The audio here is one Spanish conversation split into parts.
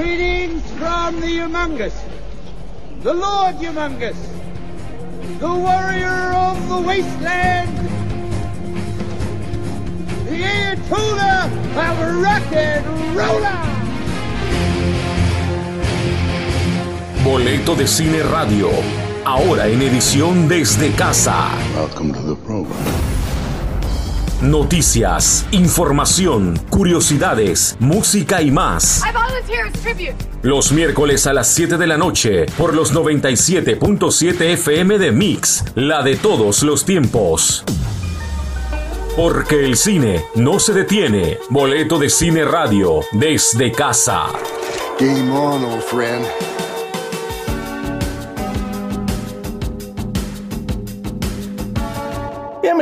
Greetings from the humongous, the Lord humongous, the warrior of the wasteland, the Ayatollah of rock and roller. Boleto de Cine Radio, ahora en edición desde casa. Welcome to the program. Noticias, información, curiosidades, música y más. Los miércoles a las 7 de la noche por los 97.7 FM de Mix, la de todos los tiempos. Porque el cine no se detiene. Boleto de Cine Radio desde casa. Game on, old friend.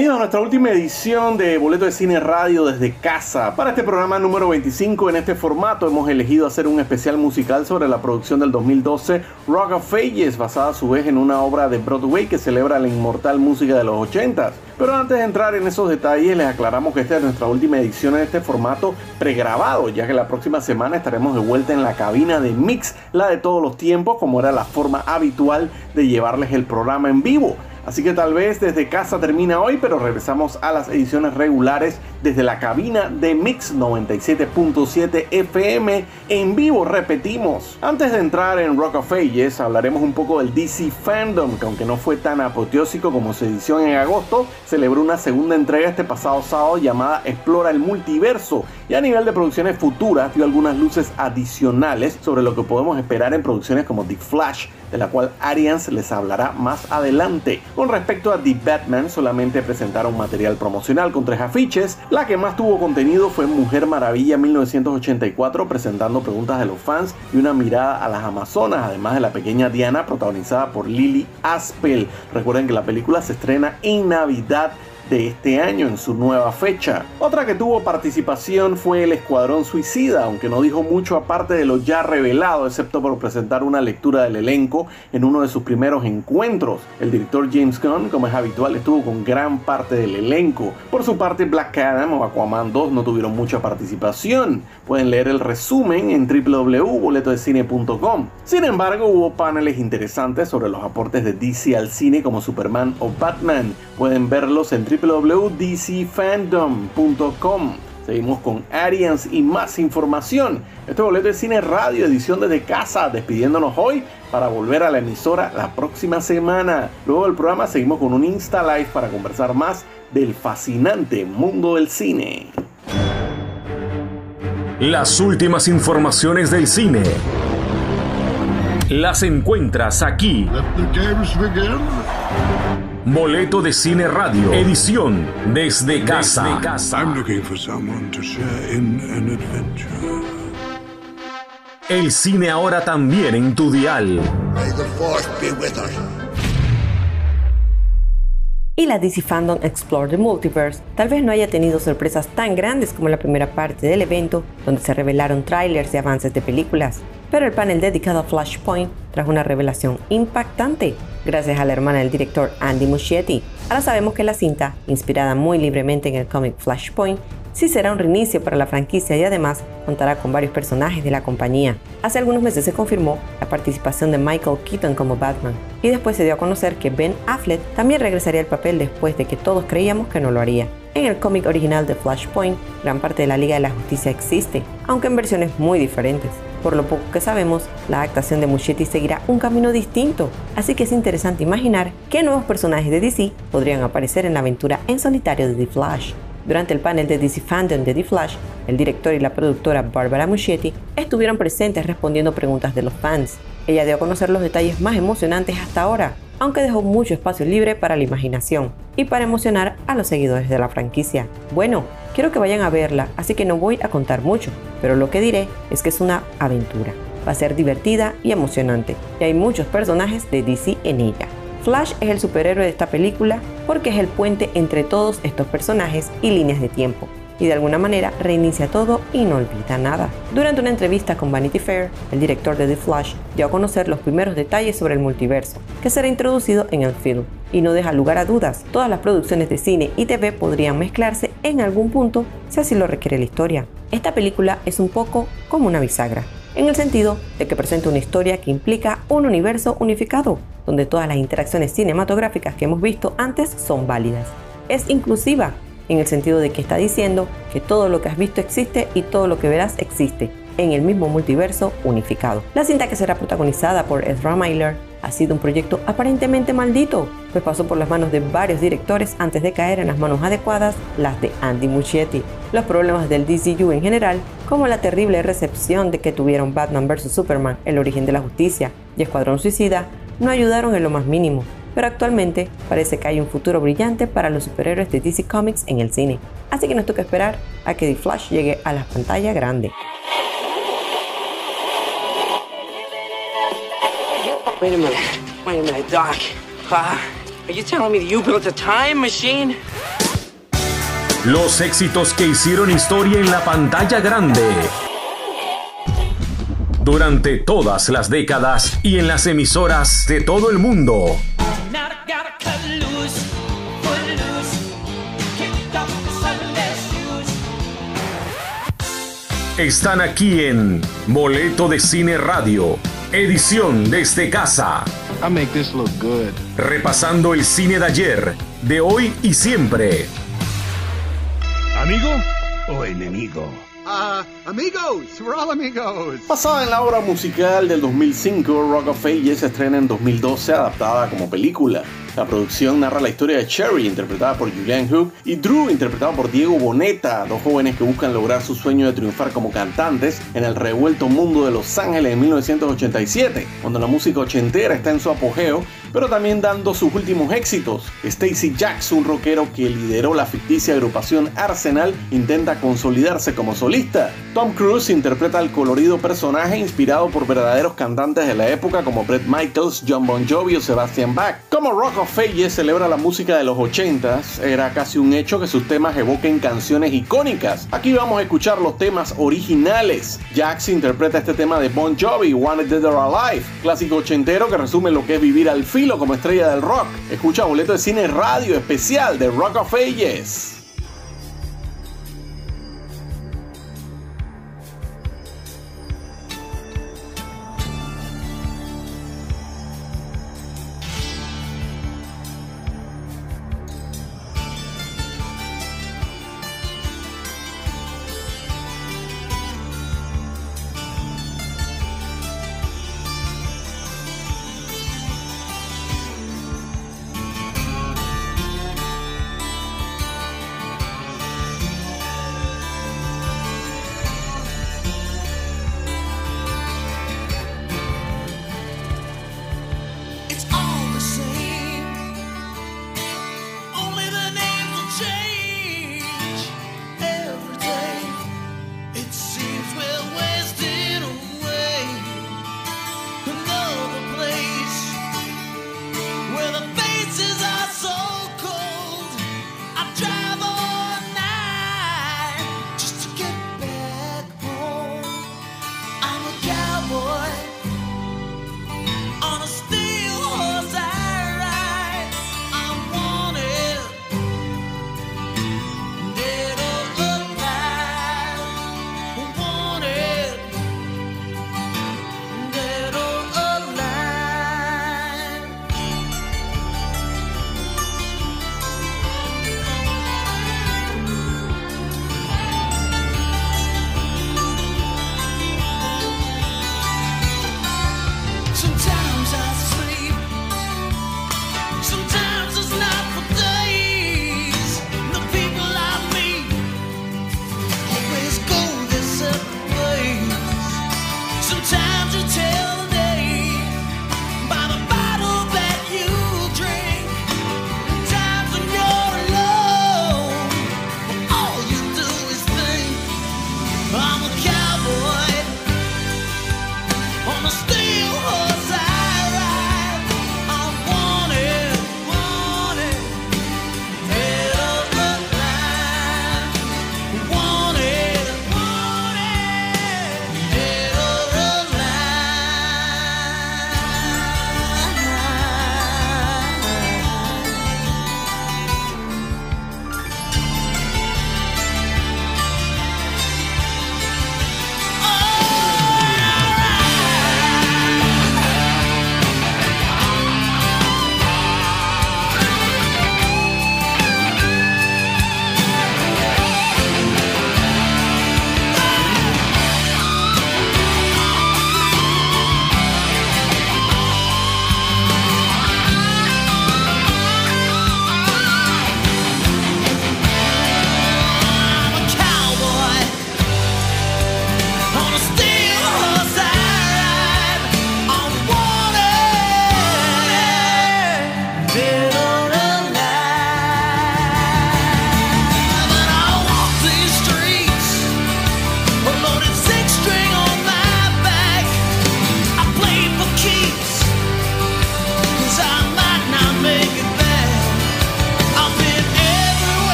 Bienvenidos a nuestra última edición de Boleto de Cine Radio desde casa. Para este programa número 25 en este formato hemos elegido hacer un especial musical sobre la producción del 2012 Rock of Ages, basada a su vez en una obra de Broadway que celebra la inmortal música de los 80s. Pero antes de entrar en esos detalles les aclaramos que esta es nuestra última edición en este formato pregrabado, ya que la próxima semana estaremos de vuelta en la cabina de Mix, la de todos los tiempos, como era la forma habitual de llevarles el programa en vivo. Así que tal vez desde casa termina hoy, pero regresamos a las ediciones regulares desde la cabina de Mix 97.7 FM en vivo, repetimos. Antes de entrar en Rock of Ages, hablaremos un poco del DC Fandom, que aunque no fue tan apoteósico como su edición en agosto, celebró una segunda entrega este pasado sábado llamada Explora el Multiverso, y a nivel de producciones futuras dio algunas luces adicionales sobre lo que podemos esperar en producciones como The Flash, de la cual Arians les hablará más adelante. Con respecto a The Batman, solamente presentaron material promocional con tres afiches. La que más tuvo contenido fue Mujer Maravilla 1984, presentando preguntas de los fans y una mirada a las Amazonas, además de la pequeña Diana, protagonizada por Lily Aspel. Recuerden que la película se estrena en Navidad de este año en su nueva fecha. Otra que tuvo participación fue el Escuadrón Suicida, aunque no dijo mucho aparte de lo ya revelado, excepto por presentar una lectura del elenco en uno de sus primeros encuentros. El director James Gunn, como es habitual, estuvo con gran parte del elenco. Por su parte, Black Adam o Aquaman 2 no tuvieron mucha participación. Pueden leer el resumen en www.boletodecine.com. Sin embargo, hubo paneles interesantes sobre los aportes de DC al cine como Superman o Batman. Pueden verlos en www.dcfandom.com. Seguimos con Arians y más información. Este boleto de cine radio, edición desde casa, despidiéndonos hoy para volver a la emisora la próxima semana. Luego del programa seguimos con un Insta Live para conversar más del fascinante mundo del cine. Las últimas informaciones del cine las encuentras aquí. Let the games begin. Boleto de Cine Radio, edición desde casa. I'm looking for someone to share in an adventure. El cine ahora también en tu dial. May the force be with us. y la DC Fandom Explore the Multiverse tal vez no haya tenido sorpresas tan grandes como la primera parte del evento, donde se revelaron trailers y avances de películas, pero el panel dedicado a Flashpoint trajo una revelación impactante gracias a la hermana del director Andy Muschietti. Ahora sabemos que la cinta, inspirada muy libremente en el cómic Flashpoint, sí será un reinicio para la franquicia y además contará con varios personajes de la compañía. Hace algunos meses se confirmó la participación de Michael Keaton como Batman y después se dio a conocer que Ben Affleck también regresaría al papel después de que todos creíamos que no lo haría. En el cómic original de Flashpoint, gran parte de la Liga de la Justicia existe, aunque en versiones muy diferentes. Por lo poco que sabemos, la adaptación de Muschietti seguirá un camino distinto, así que es interesante imaginar qué nuevos personajes de DC podrían aparecer en la aventura en solitario de The Flash. Durante el panel de DC Fandom de The Flash, el director y la productora Barbara Muschietti estuvieron presentes respondiendo preguntas de los fans. Ella dio a conocer los detalles más emocionantes hasta ahora, aunque dejó mucho espacio libre para la imaginación y para emocionar a los seguidores de la franquicia. Bueno, quiero que vayan a verla, así que no voy a contar mucho, pero lo que diré es que es una aventura. Va a ser divertida y emocionante, y hay muchos personajes de DC en ella. Flash es el superhéroe de esta película porque es el puente entre todos estos personajes y líneas de tiempo, y de alguna manera reinicia todo y no olvida nada. Durante una entrevista con Vanity Fair, el director de The Flash dio a conocer los primeros detalles sobre el multiverso, que será introducido en el film, y no deja lugar a dudas, todas las producciones de cine y TV podrían mezclarse en algún punto si así lo requiere la historia. Esta película es un poco como una bisagra. en el sentido de que presenta una historia que implica un universo unificado, donde todas las interacciones cinematográficas que hemos visto antes son válidas. Es inclusiva, en el sentido de que está diciendo que todo lo que has visto existe y todo lo que verás existe, en el mismo multiverso unificado. La cinta que será protagonizada por Ezra Miller ha sido un proyecto aparentemente maldito, pues pasó por las manos de varios directores antes de caer en las manos adecuadas, las de Andy Muschietti. Los problemas del DCU en general, como la terrible recepción de que tuvieron Batman vs. Superman, El origen de la justicia y Escuadrón Suicida, no ayudaron en lo más mínimo, pero actualmente parece que hay un futuro brillante para los superhéroes de DC Comics en el cine. Así que nos toca esperar a que The Flash llegue a la pantalla grande. Wait a minute. Wait a minute, Doc. Uh, are you telling me that you built a time machine? Los éxitos que hicieron historia en la pantalla grande. Durante todas las décadas y en las emisoras de todo el mundo. Están aquí en Boleto de Cine Radio Edición desde casa. Repasando el cine de ayer, de hoy y siempre. ¿Amigo o enemigo? Uh, amigos, we're all amigos. Basada en la obra musical del 2005, Rock of Ages se estrena en 2012 adaptada como película. La producción narra la historia de Cherry, interpretada por Julianne Hook, y Drew, interpretado por Diego Boneta, dos jóvenes que buscan lograr su sueño de triunfar como cantantes en el revuelto mundo de Los Ángeles en 1987, cuando la música ochentera está en su apogeo pero también dando sus últimos éxitos. Stacy Jacks, un rockero que lideró la ficticia agrupación Arsenal, intenta consolidarse como solista. Tom Cruise interpreta al colorido personaje inspirado por verdaderos cantantes de la época como Bret Michaels, John Bon Jovi o Sebastian Bach. Como Rock of Ages celebra la música de los 80s, era casi un hecho que sus temas evoquen canciones icónicas. Aquí vamos a escuchar los temas originales. Jax interpreta este tema de Bon Jovi, Wanted Dead or Alive, clásico ochentero que resume lo que es vivir al fin como estrella del rock. Escucha boleto de cine radio especial de Rock of Ages.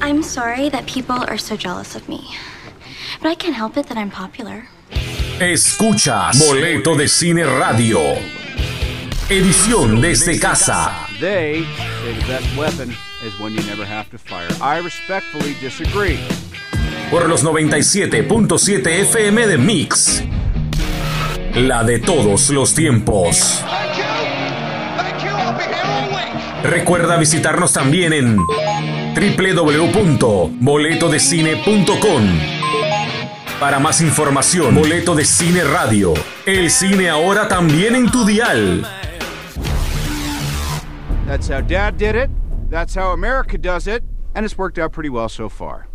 I'm sorry that people are so jealous of me. But I can't help it that I'm popular. Escuchas Boleto de Cine Radio. Edición desde casa. They say the best weapon is one you never have to fire. I respectfully disagree. Por los 97.7 FM de Mix. La de todos los tiempos. Recuerda visitarnos también en www.boletodecine.com. Para más información, Boleto de Cine Radio. El cine ahora también en tu dial. That's how Dad did it. That's how America does it. And it's worked out pretty well so far.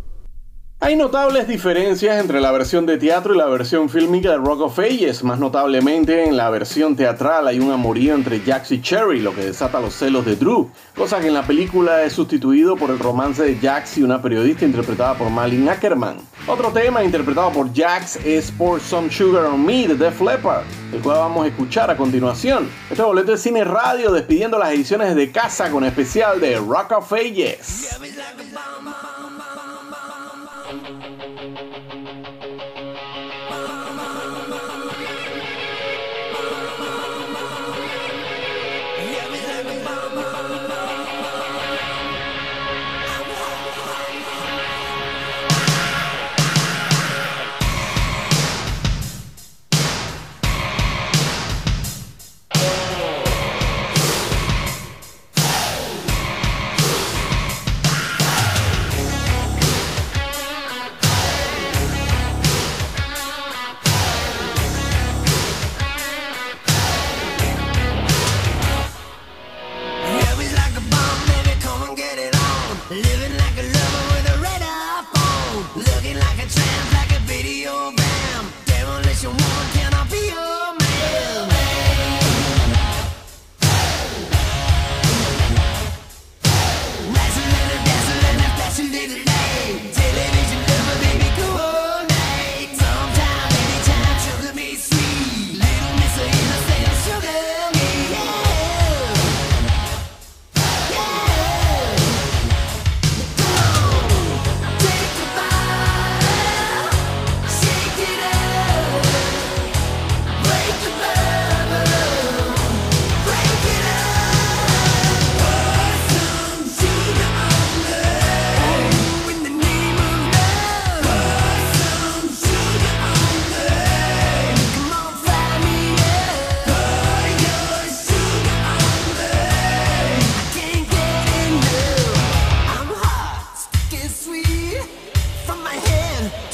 Hay notables diferencias entre la versión de teatro y la versión fílmica de Rock of Ages. Más notablemente, en la versión teatral hay un amorío entre Jax y Cherry, lo que desata los celos de Drew, cosa que en la película es sustituido por el romance de Jax y una periodista interpretada por Malin Ackerman. Otro tema interpretado por Jax es Pour Some Sugar on Me de Def Leppard, el cual vamos a escuchar a continuación. Este boleto de cine radio despidiendo las ediciones de casa con especial de Rock of Ages.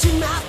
to my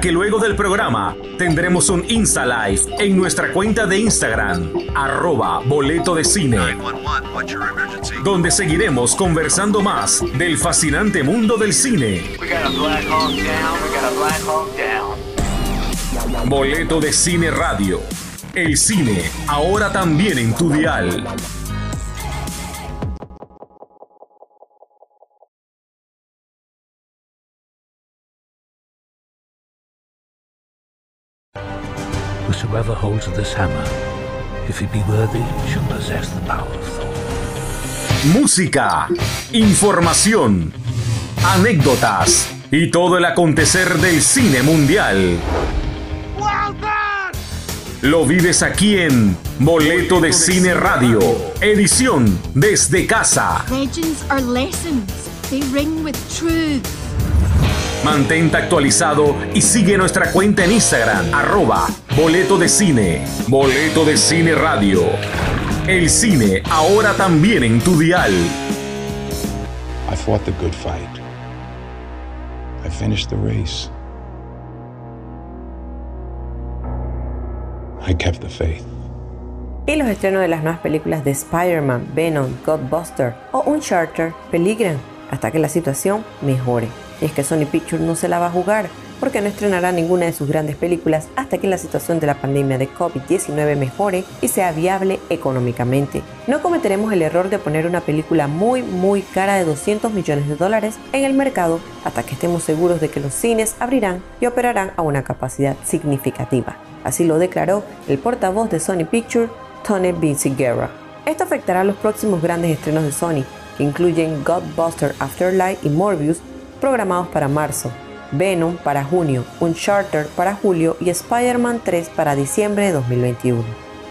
Que luego del programa tendremos un Insta Live en nuestra cuenta de Instagram, arroba boleto de cine, donde seguiremos conversando más del fascinante mundo del cine. Boleto de Cine Radio. El cine, ahora también en tu dial. Holds this hammer, if he be worthy, shall possess the power of Thor. Música, información, anécdotas y todo el acontecer del cine mundial. Lo vives aquí en Boleto de Cine Radio, edición desde casa. Legends are lessons. They ring with truth. Mantente actualizado y sigue nuestra cuenta en Instagram, arroba Boleto de Cine, Boleto de Cine Radio. El cine ahora también en tu dial. I fought the good fight. I finished the race. I kept the faith. Y los estrenos de las nuevas películas de Spider-Man, Venom, Godbuster o Uncharted peligran hasta que la situación mejore. Y es que Sony Pictures no se la va a jugar porque no estrenará ninguna de sus grandes películas hasta que la situación de la pandemia de COVID-19 mejore y sea viable económicamente. No cometeremos el error de poner una película muy muy cara de 200 millones de dólares en el mercado hasta que estemos seguros de que los cines abrirán y operarán a una capacidad significativa. Así lo declaró el portavoz de Sony Pictures, Tony Guerra. Esto afectará a los próximos grandes estrenos de Sony, que incluyen Godbuster Afterlife y Morbius, programados para marzo, Venom para junio, Uncharted para julio y Spider-Man 3 para diciembre de 2021.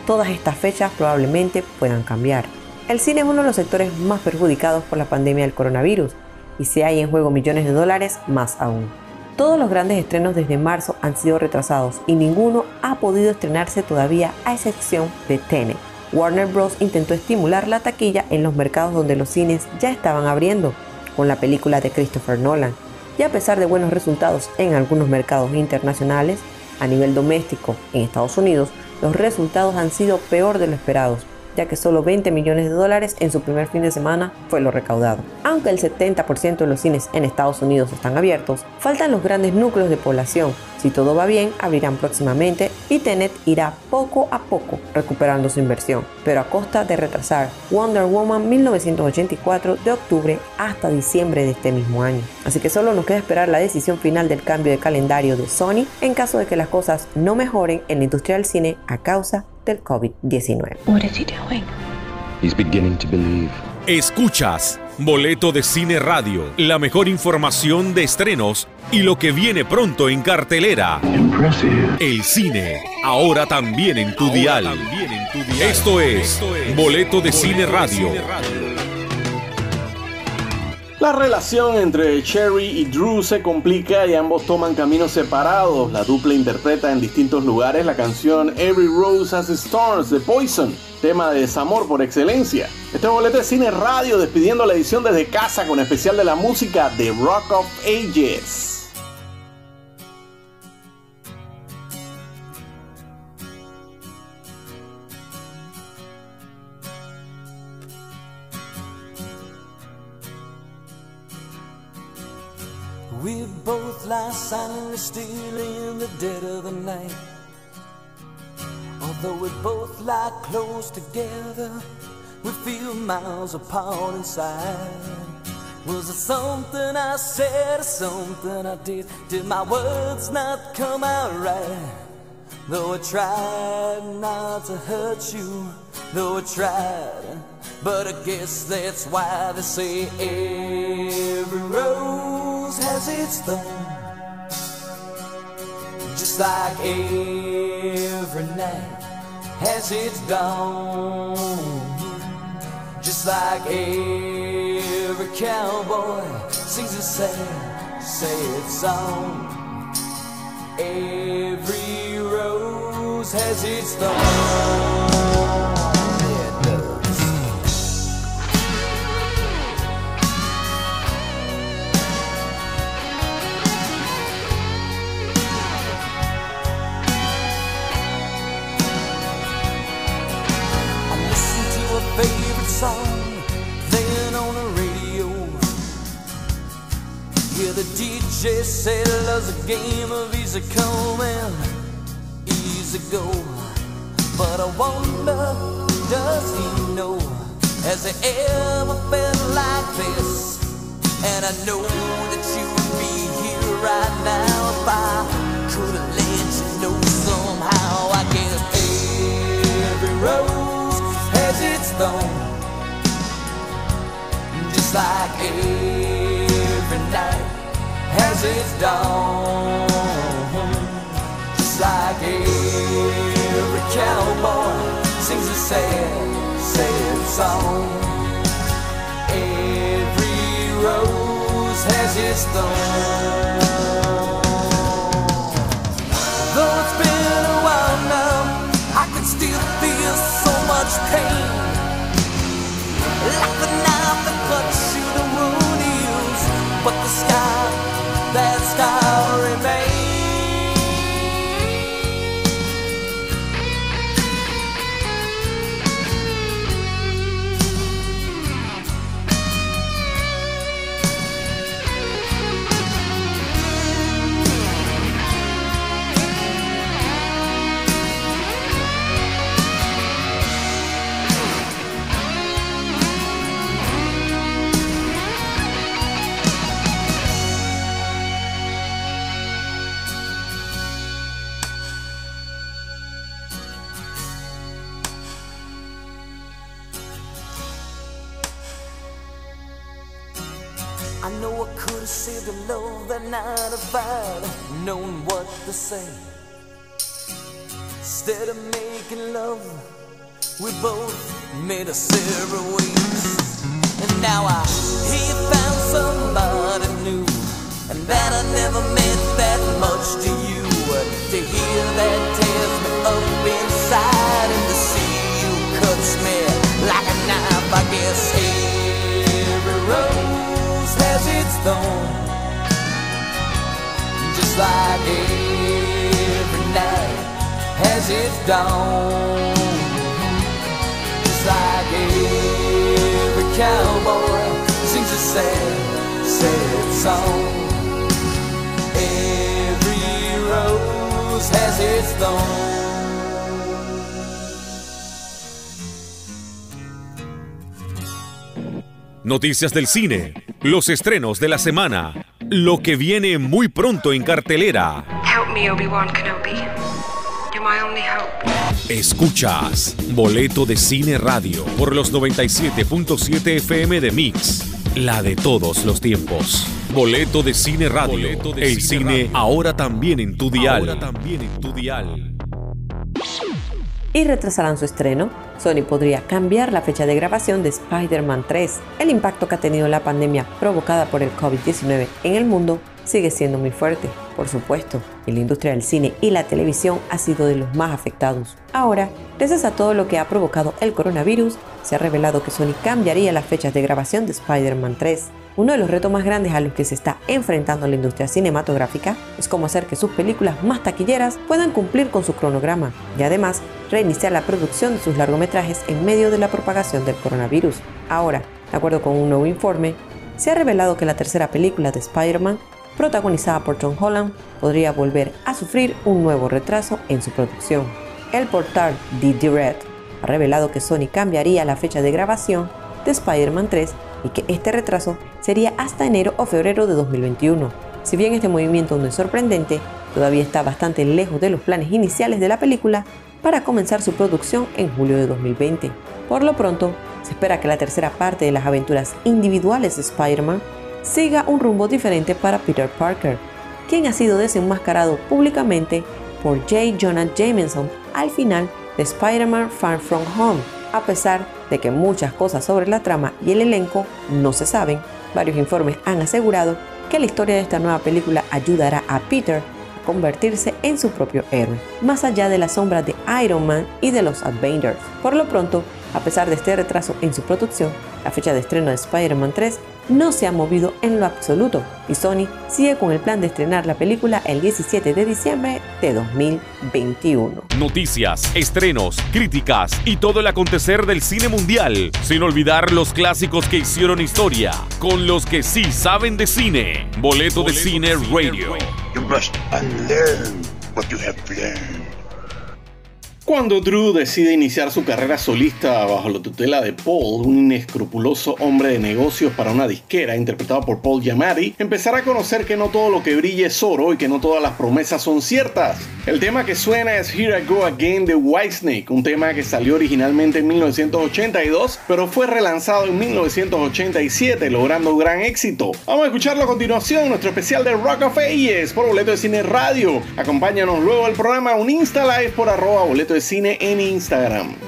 Todas estas fechas probablemente puedan cambiar. El cine es uno de los sectores más perjudicados por la pandemia del coronavirus y si hay en juego millones de dólares, más aún. Todos los grandes estrenos desde marzo han sido retrasados y ninguno ha podido estrenarse todavía a excepción de Tenet. Warner Bros. intentó estimular la taquilla en los mercados donde los cines ya estaban abriendo, con la película de Christopher Nolan, y a pesar de buenos resultados en algunos mercados internacionales, a nivel doméstico en Estados Unidos, los resultados han sido peor de lo esperados, ya que solo 20 millones de dólares en su primer fin de semana fue lo recaudado. Aunque el 70% de los cines en Estados Unidos están abiertos, faltan los grandes núcleos de población. Si todo va bien, abrirán próximamente y Tenet irá poco a poco recuperando su inversión, pero a costa de retrasar Wonder Woman 1984 de octubre hasta diciembre de este mismo año. Así que solo nos queda esperar la decisión final del cambio de calendario de Sony en caso de que las cosas no mejoren en la industria del cine a causa del COVID-19. What is he doing? He's beginning to believe. Escuchas Boleto de Cine Radio, la mejor información de estrenos y lo que viene pronto en cartelera. El cine, ahora también en tu dial. Esto es Boleto de Cine Radio. La relación entre Cherry y Drew se complica y ambos toman caminos separados. La dupla interpreta en distintos lugares la canción Every Rose Has Stars de Poison, tema de desamor por excelencia. Este es boleto de cine radio despidiendo la edición desde casa con especial de la música de Rock of Ages. Both lie silently still in the dead of the night. Although we both lie close together, we feel miles apart inside. Was it something I said or something I did? Did my words not come out right? Though I tried not to hurt you, though I tried, but I guess that's why they say every rose has its thorn. Just like every night has its dawn. Just like every cowboy sings a sad, sad song. Every always has its thorn. favorite song playing on the radio. Yeah, the DJ said love's a game of easy coming and easy go. But I wonder, does he know? Has he ever felt like this? And I know that you would be here right now if I could have let you know somehow. I guess every rose has its thorn, just like every night has its dawn, just like every song. Every rose has its thorn. Though it's been a while now, I can still feel so much pain. Noticias del cine, los estrenos de la semana, lo que viene muy pronto en cartelera. Help me, Obi-Wan Kenobi. You're my only hope. Escuchas Boleto de Cine Radio por los 97.7 FM de Mix, la de todos los tiempos. Boleto de Cine Radio, el cine, ahora también en tu dial. Ahora también en tu dial. y retrasarán su estreno, Sony podría cambiar la fecha de grabación de Spider-Man 3. El impacto que ha tenido la pandemia provocada por el COVID-19 en el mundo sigue siendo muy fuerte. Por supuesto, y la industria del cine y la televisión ha sido de los más afectados. Ahora, gracias a todo lo que ha provocado el coronavirus, se ha revelado que Sony cambiaría las fechas de grabación de Spider-Man 3. Uno de los retos más grandes a los que se está enfrentando la industria cinematográfica es cómo hacer que sus películas más taquilleras puedan cumplir con su cronograma y además reiniciar la producción de sus largometrajes en medio de la propagación del coronavirus. Ahora, de acuerdo con un nuevo informe, se ha revelado que la tercera película de Spider-Man, protagonizada por Tom Holland, podría volver a sufrir un nuevo retraso en su producción. El portal The Direct ha revelado que Sony cambiaría la fecha de grabación de Spider-Man 3 y que este retraso sería hasta enero o febrero de 2021. Si bien este movimiento no es sorprendente, todavía está bastante lejos de los planes iniciales de la película para comenzar su producción en julio de 2020. Por lo pronto, se espera que la tercera parte de las aventuras individuales de Spider-Man siga un rumbo diferente para Peter Parker, quien ha sido desenmascarado públicamente por J. Jonah Jameson al final de Spider-Man Far From Home. A pesar de que muchas cosas sobre la trama y el elenco no se saben, varios informes han asegurado que la historia de esta nueva película ayudará a Peter a convertirse en su propio héroe, más allá de la sombra de Iron Man y de los Avengers. Por lo pronto, a pesar de este retraso en su producción, la fecha de estreno de Spider-Man 3 no se ha movido en lo absoluto y Sony sigue con el plan de estrenar la película el 17 de diciembre de 2021. Noticias, estrenos, críticas y todo el acontecer del cine mundial, sin olvidar los clásicos que hicieron historia, con los que sí saben de cine. Boleto, de Cine Radio. You must unlearn what you have learned. Cuando Drew decide iniciar su carrera solista bajo la tutela de Paul, un inescrupuloso hombre de negocios para una disquera interpretado por Paul Giamatti, empezará a conocer que no todo lo que brilla es oro y que no todas las promesas son ciertas. El tema que suena es Here I Go Again de Whitesnake, un tema que salió originalmente en 1982, pero fue relanzado en 1987, logrando gran éxito. Vamos a escucharlo a continuación, nuestro especial de Rock of Ages por Boleto de Cine Radio. Acompáñanos luego al programa un Insta Live por arroba boleto cine en Instagram.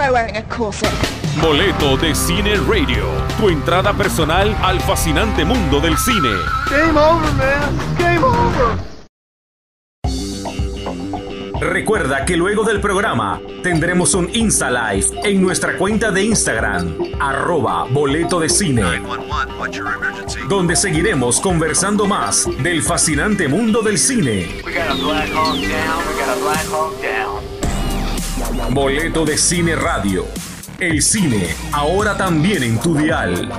Try wearing a corset. Boleto de Cine Radio, tu entrada personal al fascinante mundo del cine. Game over, man. Game over. Recuerda que luego del programa tendremos un Insta Live en nuestra cuenta de Instagram, arroba boleto de cine, donde seguiremos conversando más del fascinante mundo del cine. Boleto de Cine Radio. El cine, ahora también en tu dial.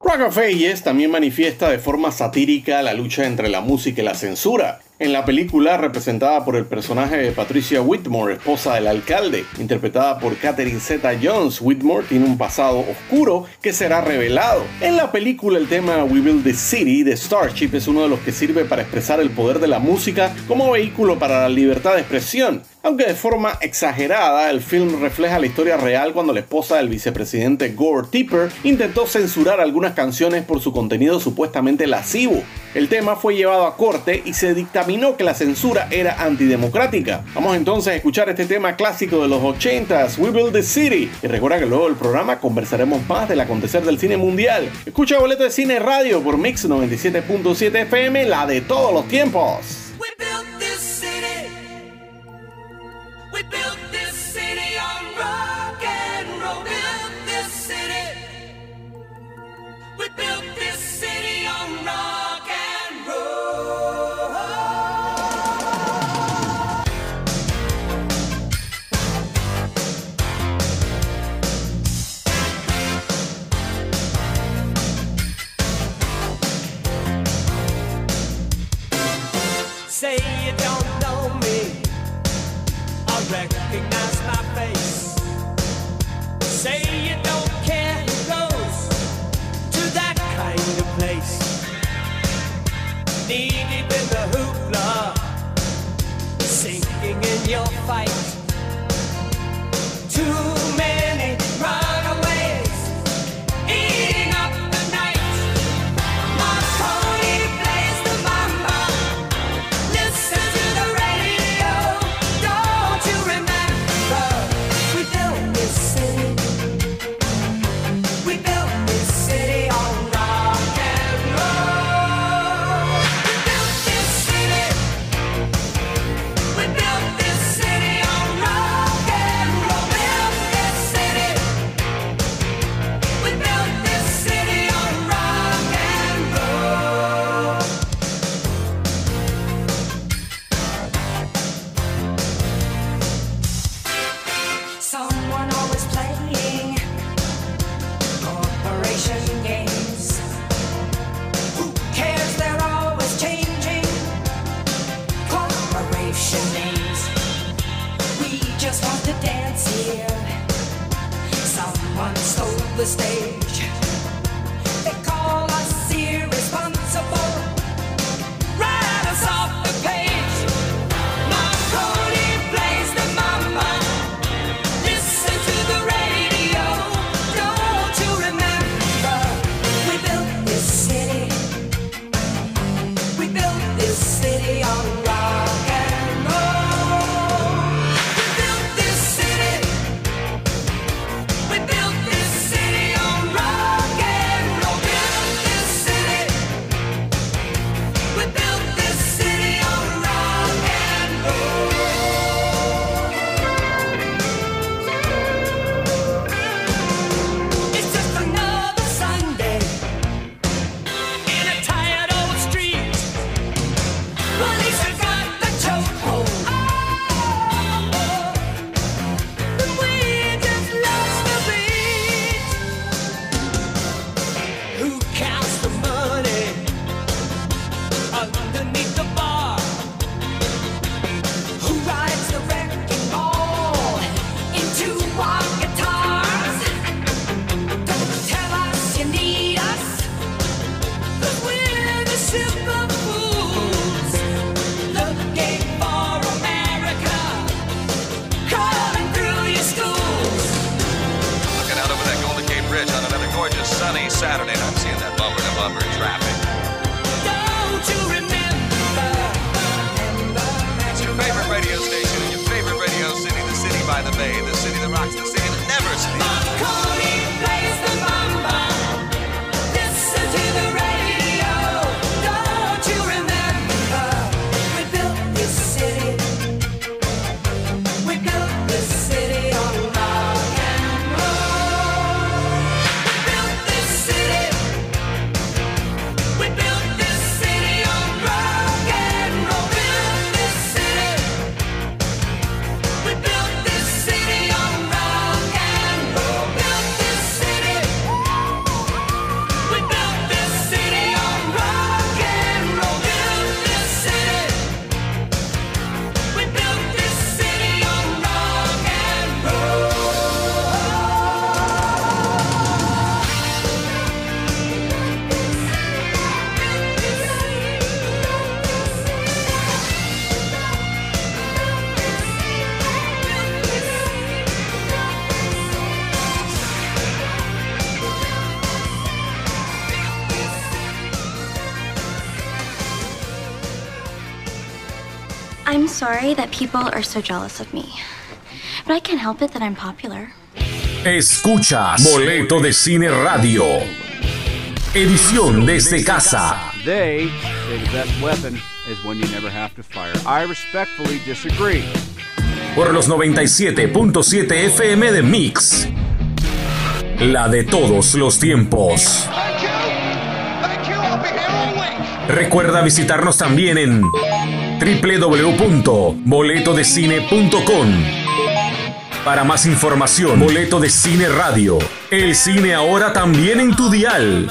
Rock of Ages también manifiesta de forma satírica la lucha entre la música y la censura. En la película, representada por el personaje de Patricia Whitmore, esposa del alcalde, interpretada por Catherine Zeta Jones, Whitmore tiene un pasado oscuro que será revelado. En la película, el tema We Build the City de Starship es uno de los que sirve para expresar el poder de la música como vehículo para la libertad de expresión. Aunque de forma exagerada, el film refleja la historia real cuando la esposa del vicepresidente Gore Tipper intentó censurar algunas canciones por su contenido supuestamente lascivo. El tema fue llevado a corte y se que la censura era antidemocrática. Vamos entonces a escuchar este tema clásico de los 80s, We Build the City. Y recuerda que luego del programa conversaremos más del acontecer del cine mundial. Escucha Boleto de Cine Radio por Mix 97.7 FM, la de todos los tiempos. We built this city stay that I'm sorry that people are so jealous of me. But I can't help it that I'm popular. Escuchas Boleto de Cine Radio. Edición desde casa. They say the best weapon is one you never have to fire. I respectfully disagree. Por los 97.7 FM de Mix. La de todos los tiempos. Recuerda visitarnos también en www.boletodecine.com. Para más información, Boleto de Cine Radio. El cine ahora también en tu dial.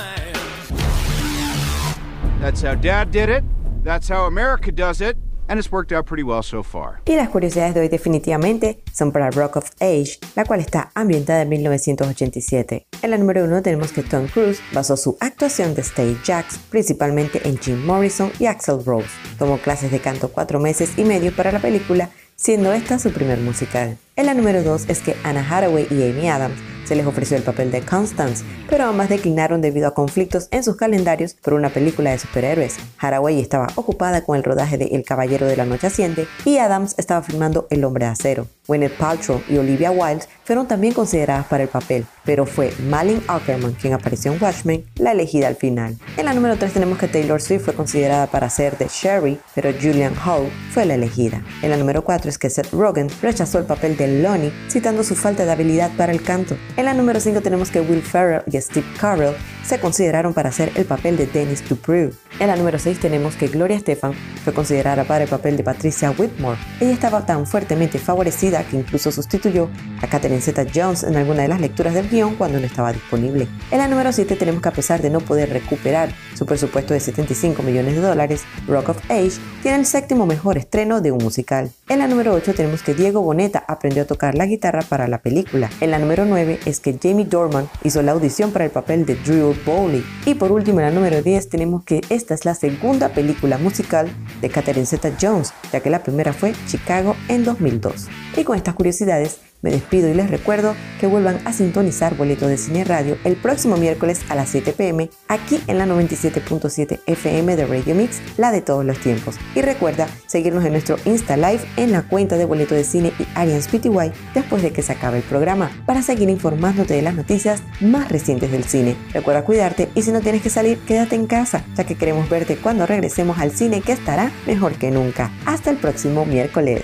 That's how Dad did it. That's how America does it. And it's worked out pretty well so far. Y las curiosidades de hoy definitivamente son para Rock of Age, la cual está ambientada en 1987. En la número uno tenemos que Tom Cruise basó su actuación de Stage Jacks principalmente en Jim Morrison y Axel Rose. Tomó clases de canto cuatro meses y medio para la película, siendo esta su primer musical. En la número 2 es que Anna Hathaway y Amy Adams se les ofreció el papel de Constance, pero ambas declinaron debido a conflictos en sus calendarios por una película de superhéroes. Hathaway estaba ocupada con el rodaje de El Caballero de la Noche Asciende y Adams estaba filmando El Hombre de Acero. Gwyneth Paltrow y Olivia Wilde fueron también consideradas para el papel, pero fue Malin Ackerman quien apareció en Watchmen, la elegida al final. En la número 3 tenemos que Taylor Swift fue considerada para ser de Sherry, pero Julian Howe fue la elegida. En la número 4 es que Seth Rogen rechazó el papel de Lonnie, citando su falta de habilidad para el canto. En la número 5 tenemos que Will Ferrell y Steve Carell se consideraron para hacer el papel de Dennis Dupree. En la número 6 tenemos que Gloria Estefan fue considerada para el papel de Patricia Whitmore. Ella estaba tan fuertemente favorecida que incluso sustituyó a Catherine Zeta-Jones en alguna de las lecturas del guion cuando no estaba disponible. En la número 7 tenemos que a pesar de no poder recuperar su presupuesto de 75 millones de dólares, Rock of Age tiene el séptimo mejor estreno de un musical. En la número 8 tenemos que Diego Boneta aprendió a tocar la guitarra para la película. En la número 9 es que Jamie Dorman hizo la audición para el papel de Drew Bowley. Y por último, en la número 10 tenemos que esta es la segunda película musical de Catherine Zeta-Jones, ya que la primera fue Chicago en 2002. Y con estas curiosidades, me despido y les recuerdo que vuelvan a sintonizar Boleto de Cine Radio el próximo miércoles a las 7 pm aquí en la 97.7 FM de Radio Mix, la de todos los tiempos. Y recuerda seguirnos en nuestro Insta Live en la cuenta de Boleto de Cine y Arians PTY después de que se acabe el programa para seguir informándote de las noticias más recientes del cine. Recuerda cuidarte y si no tienes que salir, quédate en casa, ya que queremos verte cuando regresemos al cine que estará mejor que nunca. Hasta el próximo miércoles.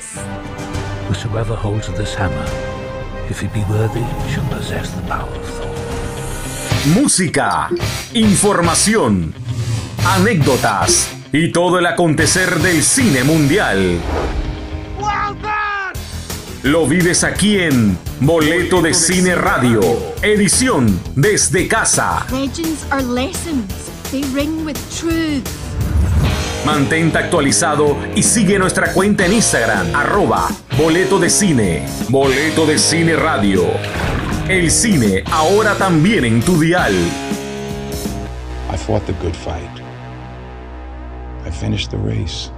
If he be worthy, shall possess the power of Thor. Música, información, anécdotas y todo el acontecer del cine mundial. Lo vives aquí en Boleto de Cine Radio, edición desde casa. Legends are lessons. They ring with truth. Mantente actualizado y sigue nuestra cuenta en Instagram, arroba Boleto de Cine, Boleto de Cine Radio. El cine ahora también en tu dial. I fought the good fight. I finished the race.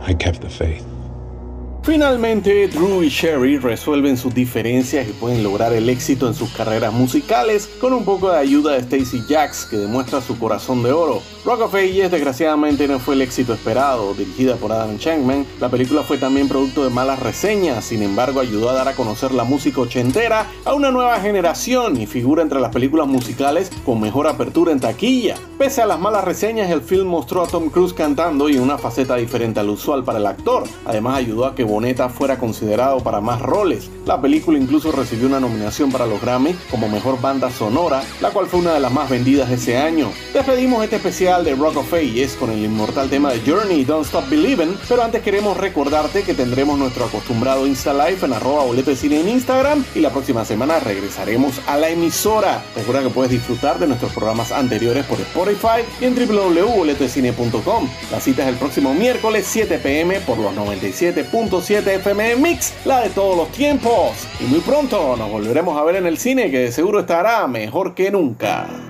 I kept the faith. Finalmente, Drew y Sherry resuelven sus diferencias y pueden lograr el éxito en sus carreras musicales con un poco de ayuda de Stacy Jacks, que demuestra su corazón de oro. Rock of Ages desgraciadamente no fue el éxito esperado. Dirigida por Adam Shankman, la película fue también producto de malas reseñas, sin embargo ayudó a dar a conocer la música ochentera a una nueva generación y figura entre las películas musicales con mejor apertura en taquilla. Pese a las malas reseñas, el film mostró a Tom Cruise cantando y una faceta diferente al usual para el actor. Además ayudó a que Boneta fuera considerado para más roles. La película incluso recibió una nominación para los Grammy como mejor banda sonora, la cual fue una de las más vendidas ese año. Despedimos este especial de Rock of Ages con el inmortal tema de Journey Don't Stop Believing, pero antes queremos recordarte que tendremos nuestro acostumbrado Insta Live en arroba boleto de cine en Instagram y la próxima semana regresaremos a la emisora. Recuerda que puedes disfrutar de nuestros programas anteriores por Spotify y en www.boletocine.com. La cita es el próximo miércoles 7 pm por los 97.7 FM Mix, la de todos los tiempos. Y muy pronto nos volveremos a ver en el cine que de seguro estará mejor que nunca.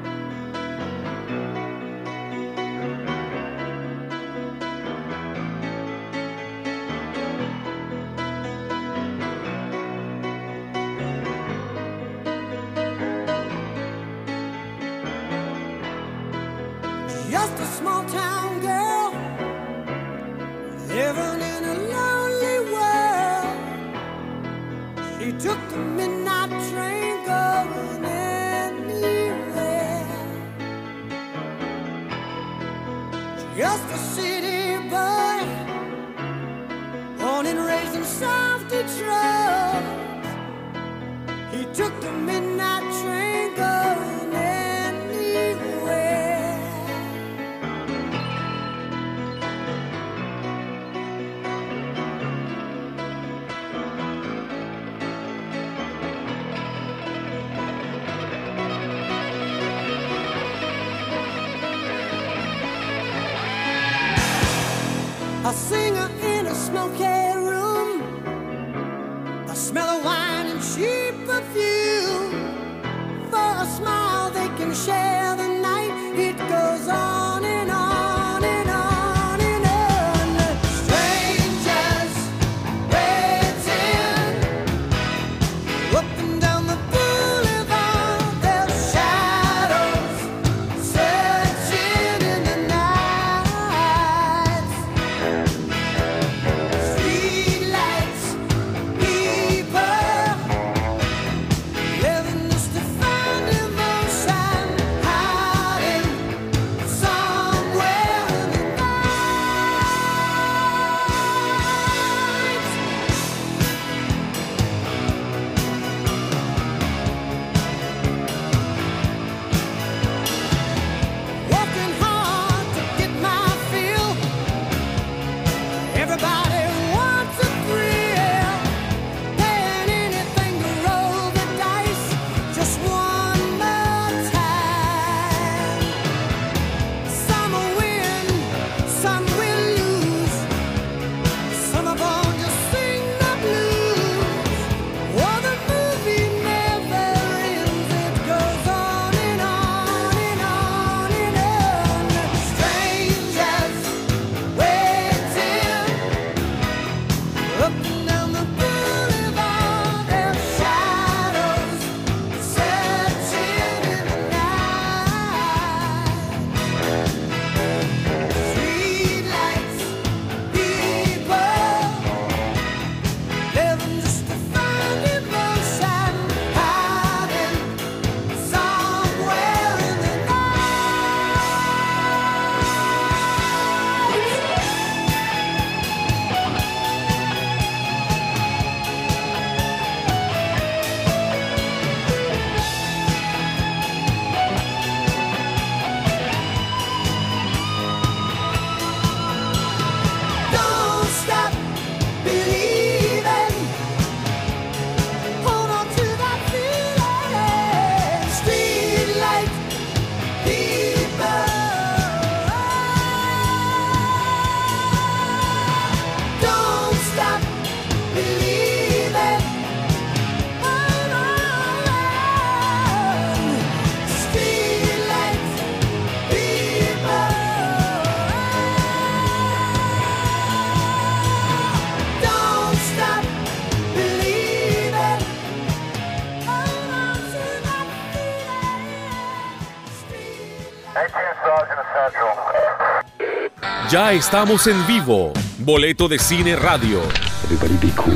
Ya estamos en vivo. Boleto de Cine Radio. Everybody be cool.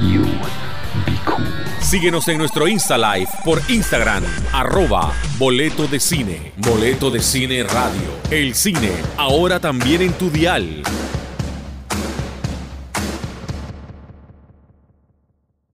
You be cool. Síguenos en nuestro Insta Live por Instagram, arroba Boleto de Cine. Boleto de Cine Radio. El cine, ahora también en tu dial.